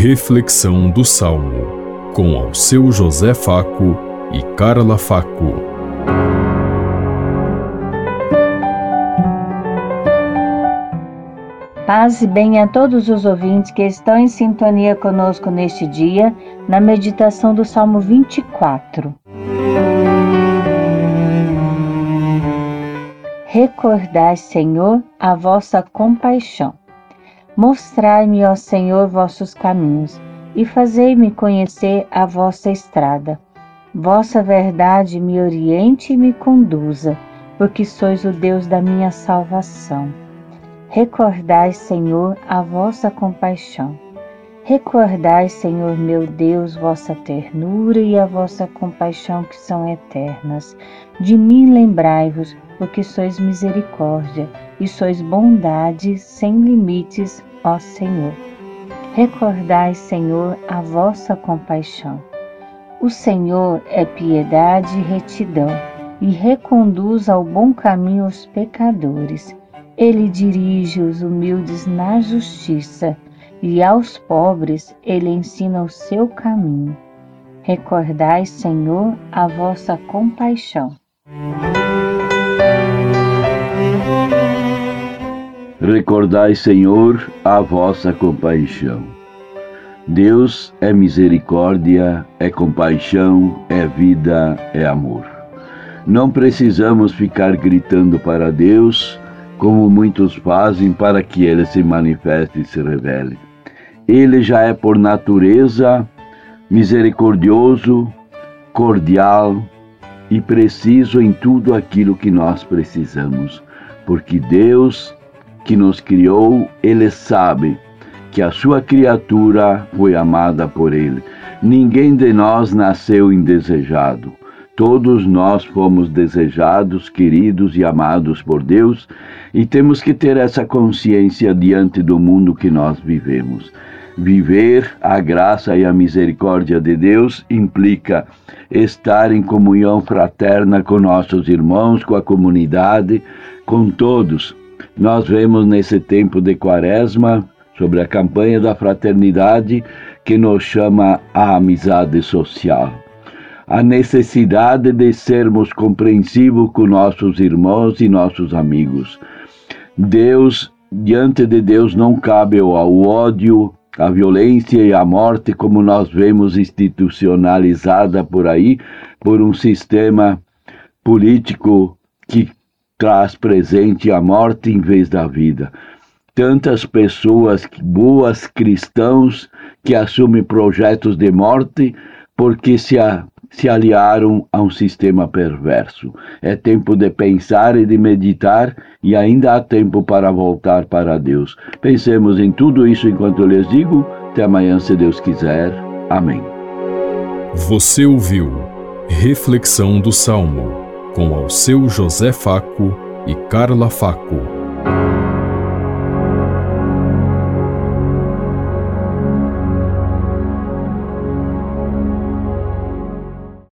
Reflexão do Salmo, com ao seu José Faco e Carla Faco. Paz e bem a todos os ouvintes que estão em sintonia conosco neste dia, na meditação do Salmo 24. Recordai, Senhor, a vossa compaixão. Mostrai-me, ó Senhor, vossos caminhos e fazei-me conhecer a vossa estrada. Vossa verdade me oriente e me conduza, porque sois o Deus da minha salvação. Recordai, Senhor, a vossa compaixão. Recordai, Senhor meu Deus, vossa ternura e a vossa compaixão que são eternas. De mim lembrai-vos, porque sois misericórdia e sois bondade sem limites, ó Senhor. Recordai, Senhor, a vossa compaixão. O Senhor é piedade e retidão, e reconduz ao bom caminho os pecadores. Ele dirige os humildes na justiça e aos pobres ele ensina o seu caminho. Recordai, Senhor, a vossa compaixão. Recordai, Senhor, a vossa compaixão. Deus é misericórdia, é compaixão, é vida, é amor. Não precisamos ficar gritando para Deus, como muitos fazem para que ele se manifeste e se revele. Ele já é por natureza misericordioso, cordial e preciso em tudo aquilo que nós precisamos, porque Deus que nos criou, ele sabe que a sua criatura foi amada por ele. Ninguém de nós nasceu indesejado. Todos nós fomos desejados, queridos e amados por Deus, e temos que ter essa consciência diante do mundo que nós vivemos. Viver a graça e a misericórdia de Deus implica estar em comunhão fraterna com nossos irmãos, com a comunidade, com todos. Nós vemos nesse tempo de quaresma, sobre a campanha da fraternidade, que nos chama a amizade social. A necessidade de sermos compreensivos com nossos irmãos e nossos amigos. Deus, diante de Deus, não cabe o ódio, a violência e a morte, como nós vemos institucionalizada por aí, por um sistema político que traz presente a morte em vez da vida. Tantas pessoas boas cristãos que assumem projetos de morte porque se, a, se aliaram a um sistema perverso. É tempo de pensar e de meditar e ainda há tempo para voltar para Deus. Pensemos em tudo isso enquanto eu lhes digo. Até amanhã, se Deus quiser. Amém. Você ouviu Reflexão do Salmo com ao seu José Faco e Carla Faco.